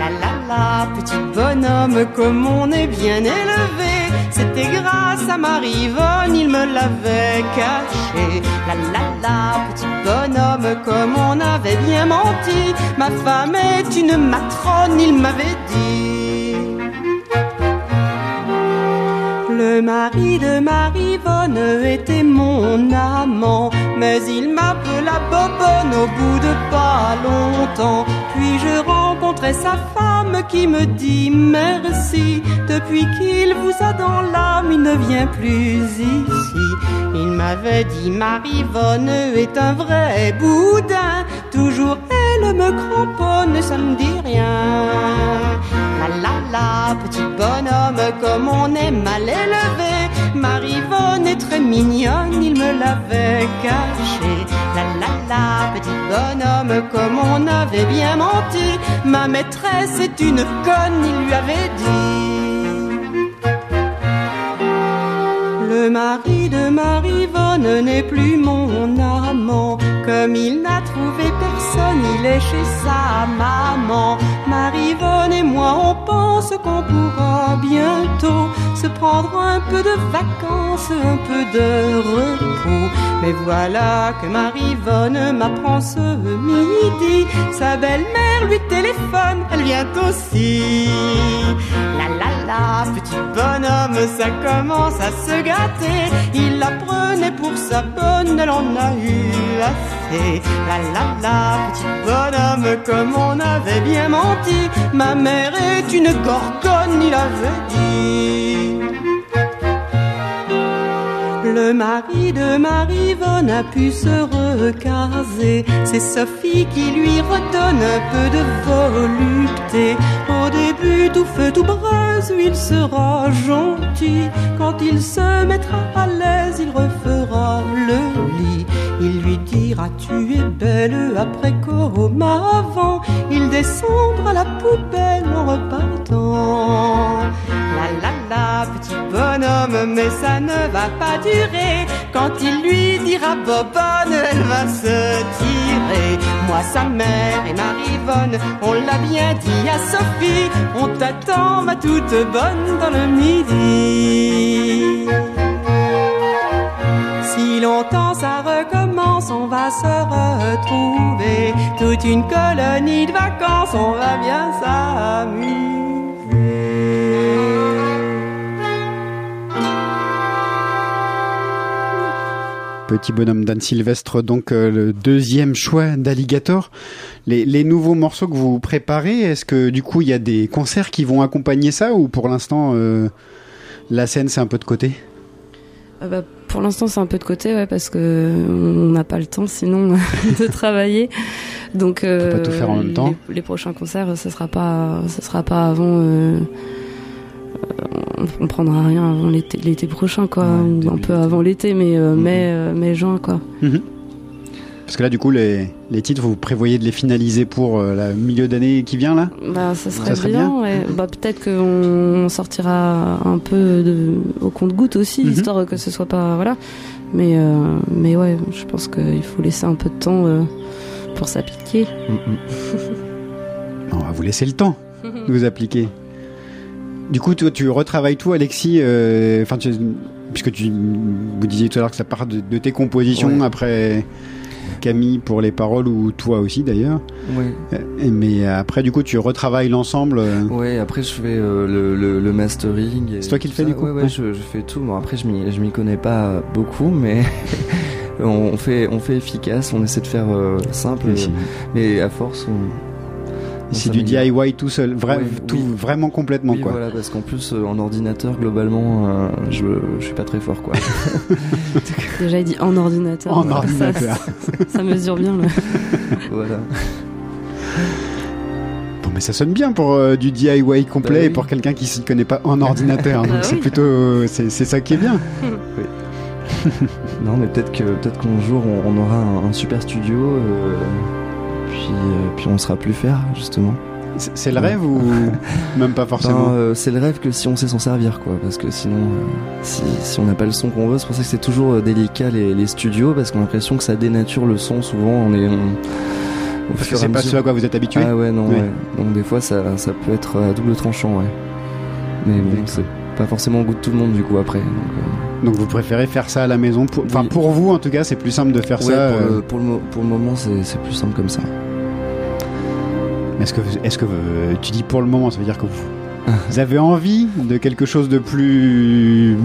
La la, petit bonhomme, comme on est bien élevé. C'était grâce à Marivonne, il me l'avait caché. La la la, petit bonhomme, comme on avait bien menti. Ma femme est une matrone, il m'avait dit. Le mari de Marivonne était mon amant, mais il m'appela Bobonne au bout de pas longtemps. Puis je rencontrai sa femme qui me dit merci. Depuis qu'il vous a dans l'âme, il ne vient plus ici. Il m'avait dit Marivonne est un vrai boudin. Toujours elle me cramponne, ça ne dit rien. La la la, petit bonhomme, comme on est mal élevé. Marivonne est très mignonne, il me l'avait caché. La la la, petit bonhomme, comme on avait bien menti. Ma maîtresse est une conne, il lui avait dit. Le mari de Marivonne n'est plus mon amant. Comme il n'a trouvé personne, il est chez sa maman. Marivonne et moi, on pense qu'on pourra bientôt se prendre un peu de vacances, un peu de repos. Mais voilà que Marivonne m'apprend ce midi. Sa belle-mère lui téléphone, elle vient aussi. La la la, petit bonhomme, ça commence à se gâter. Il la prenait pour sa bonne, elle en a eu assez. La la la, petit bonhomme, comme on avait bien menti. Ma mère est une gorgone, il avait dit. Le mari de Marivonne a pu se recaser. C'est Sophie qui lui redonne un peu de volupté. Au début, tout feu, tout braise, il sera gentil. Quand il se mettra à l'aise, il refera le lit. Il lui dira tu es belle après comme avant. Il descendra la poubelle en repartant. La la la, petit bonhomme, mais ça ne va pas durer. Quand il lui dira bobonne, elle va se tirer. Moi, sa mère et Marivonne, on l'a bien dit à Sophie. On t'attend, ma toute bonne, dans le midi. Longtemps ça recommence, on va se retrouver. Toute une colonie de vacances, on va bien s'amuser. Petit bonhomme d'Anne Sylvestre, donc euh, le deuxième choix d'Alligator. Les, les nouveaux morceaux que vous préparez, est-ce que du coup il y a des concerts qui vont accompagner ça ou pour l'instant euh, la scène c'est un peu de côté? Ah bah, pour l'instant, c'est un peu de côté, ouais, parce que on n'a pas le temps, sinon, [LAUGHS] de travailler. Donc, euh, pas tout faire en même temps. Les, les prochains concerts, ce sera pas, ce sera pas avant. euh, on, on prendra rien avant l'été, l'été prochain, quoi, ou un peu avant l'été, mais euh, mai, euh, mai, juin, quoi. Mhm. Parce que là, du coup, les, les titres, vous prévoyez de les finaliser pour euh, le milieu d'année qui vient, là? Bah, ça serait, bien. ouais. Bah, peut-être qu'on sortira un peu de, au compte-goutte aussi, Mhm. histoire que ce soit pas, voilà. Mais, euh, mais ouais, je pense qu'il faut laisser un peu de temps euh, pour s'appliquer. [LAUGHS] On va vous laisser le temps de vous appliquer. Du coup, toi, tu retravailles tout, Alexis, euh, enfin, tu- puisque tu vous disiez tout à l'heure que ça part de, de tes compositions, Ouais. après Camille pour les paroles, ou toi aussi d'ailleurs. Euh, Mais après, du coup, tu retravailles l'ensemble. euh, Ouais, après je fais euh, le, le, le mastering. C'est toi qui le fais, du coup? Ouais, ouais, Ouais. je, je fais tout. Bon, après je m'y, connais pas beaucoup, mais [LAUGHS] on fait, on fait efficace, on essaie de faire euh, simple, Oui, si. mais à force on. C'est du. DIY tout seul, vra- Ouais, tout oui. vraiment complètement Oui, quoi. voilà, parce qu'en plus euh, en ordinateur globalement, euh, je, je suis pas très fort quoi. [LAUGHS] Déjà, il dit en ordinateur. En Ça- ordinateur. Ça, ça mesure bien, le. [LAUGHS] voilà. Bon, mais ça sonne bien pour euh, du DIY complet Bah oui. et pour quelqu'un qui s'y connaît pas en ordinateur. donc Bah c'est oui. plutôt, euh, c'est c'est ça qui est bien. [LAUGHS] Non, mais peut-être que peut-être qu'un jour on, on aura un, un super studio, euh, puis euh, puis on saura plus faire justement. C'est le rêve ou [LAUGHS] même pas forcément Ben, euh, c'est le rêve que si on sait s'en servir, quoi. Parce que sinon, euh, si, si on n'a pas le son qu'on veut, c'est pour ça que c'est toujours délicat les, les studios, parce qu'on a l'impression que ça dénature le son. Souvent, on est. on- Parce que c'est pas ce à quoi vous êtes habitué. Ah ouais, non, Oui. ouais. Donc des fois, ça, ça peut être à double tranchant, ouais. Mais bon, c'est pas forcément au goût de tout le monde, du coup, après. Donc, euh, Donc vous préférez faire ça à la maison pour... Enfin Oui. pour vous en tout cas c'est plus simple de faire ouais, ça. pour, euh, le, pour, le, mo- pour le moment, c'est plus simple comme ça. Est-ce que, vous- est-ce que vous- tu dis pour le moment ça veut dire que vous [LAUGHS] Vous avez envie de quelque chose de plus.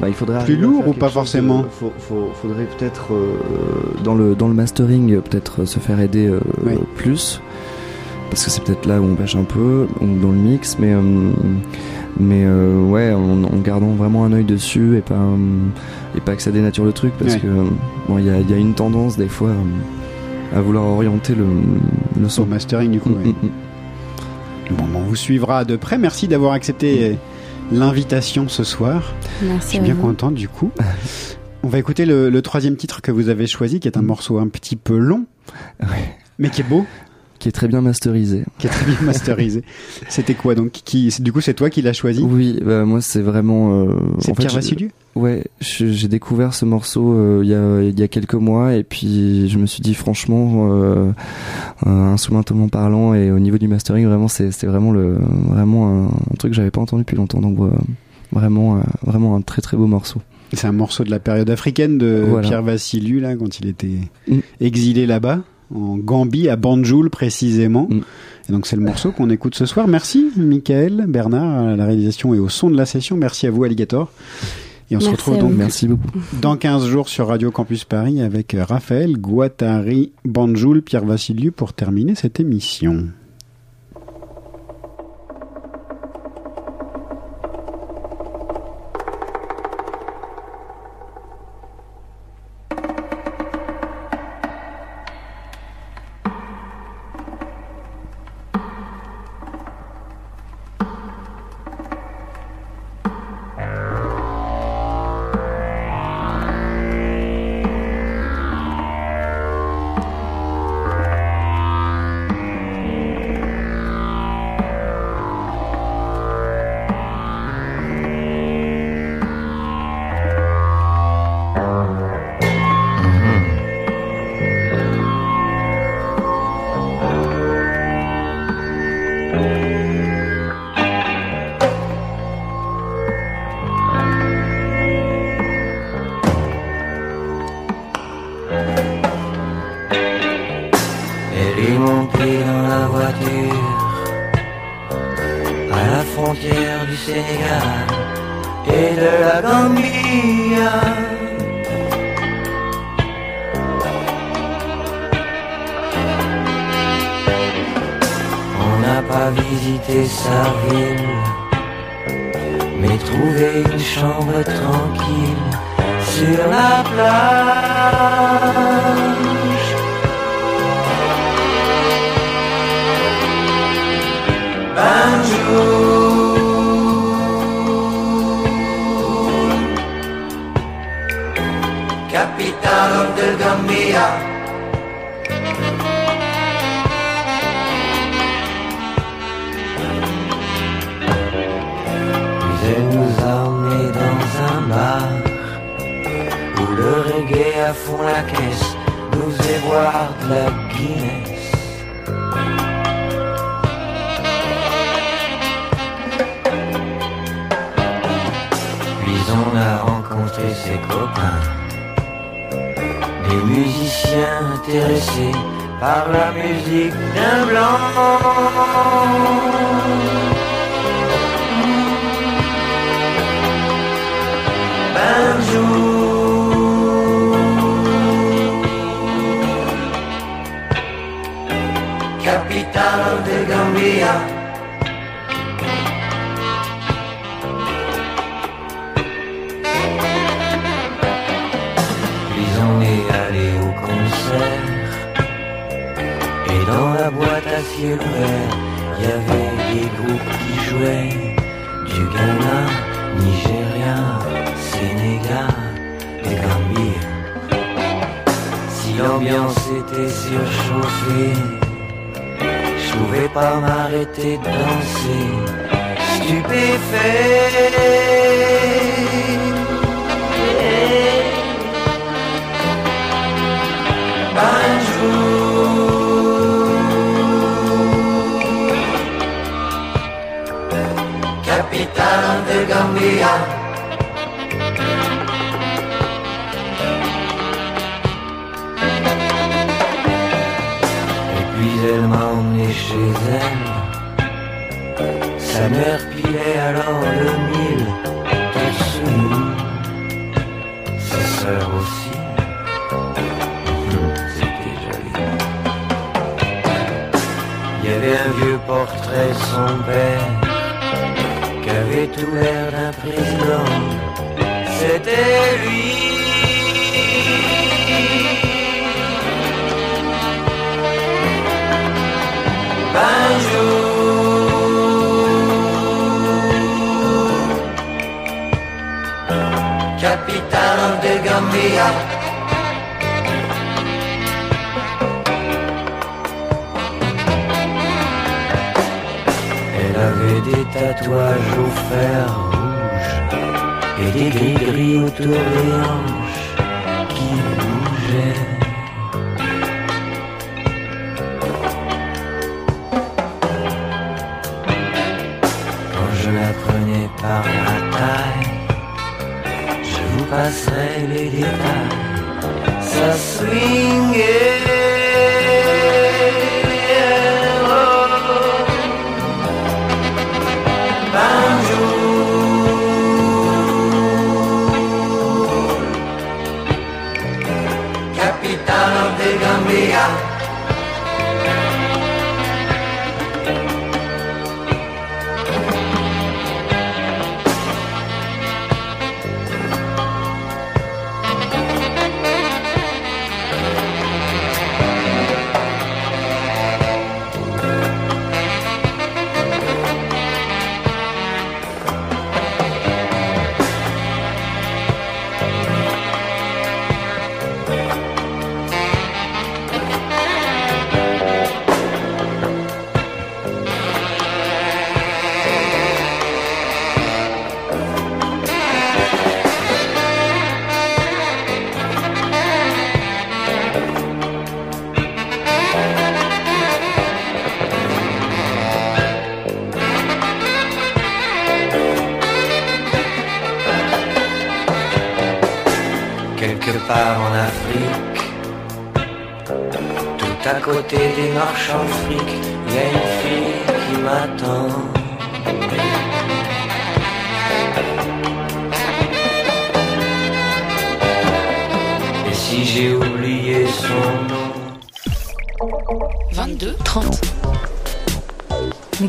Bah, il faudrait Plus lourd ou pas chose de- forcément? faut- faut- Faudrait peut-être euh, dans le dans le mastering euh, peut-être euh, se faire aider euh, plus parce que c'est peut-être là où on pêche un peu ou dans le mix, mais euh, mais euh, ouais en, en gardant vraiment un œil dessus et pas euh, et pas que ça dénature le truc parce Ouais. que bon il y a, il y a une tendance des fois à vouloir orienter le le son Au mastering du coup. Mm, ouais. mm, mm. Bon, on vous suivra de près. Merci d'avoir accepté l'invitation ce soir. Merci Je suis bien content du coup. [LAUGHS] On va écouter le, le troisième titre que vous avez choisi, qui est un morceau un petit peu long, mais qui est beau, qui est très bien masterisé. qui est très bien [LAUGHS] masterisé. C'était quoi donc qui, Du coup, c'est toi qui l'as choisi? Oui, bah, moi c'est vraiment. euh, C'est Pierre Vassiliou Ouais, j'ai découvert ce morceau euh, il y, a, y a quelques mois et puis je me suis dit franchement, euh, euh, instrumentement parlant et au niveau du mastering, vraiment c'est vraiment le vraiment un, un truc que j'avais pas entendu depuis longtemps. Donc euh, vraiment vraiment un très très beau morceau. C'est un morceau de la période africaine de Voilà. Pierre Vassiliou, là, quand il était Mm. exilé là-bas, en Gambie, à Banjul précisément. Mm. Et donc c'est le morceau qu'on écoute ce soir. Merci Michael, Bernard, à la réalisation et au son de la session. Merci à vous Alligator. Et on se retrouve donc. Merci beaucoup. dans 15 jours sur Radio Campus Paris avec Raphaël, Guattari, Banjul, Pierre Vassiliou pour terminer cette émission. Sa mère pilait alors le Nil dessous nous. Sa sœur aussi. C'était joli. Il y avait un vieux portrait son père qui avait tout l'air d'un président. C'était lui. Bonjour, Elle avait des tatouages au fer rouge et des gris-gris autour des hanches passerai les détails. Ça swingait.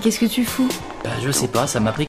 Qu'est-ce que tu fous? Bah, je sais pas, ça m'a pris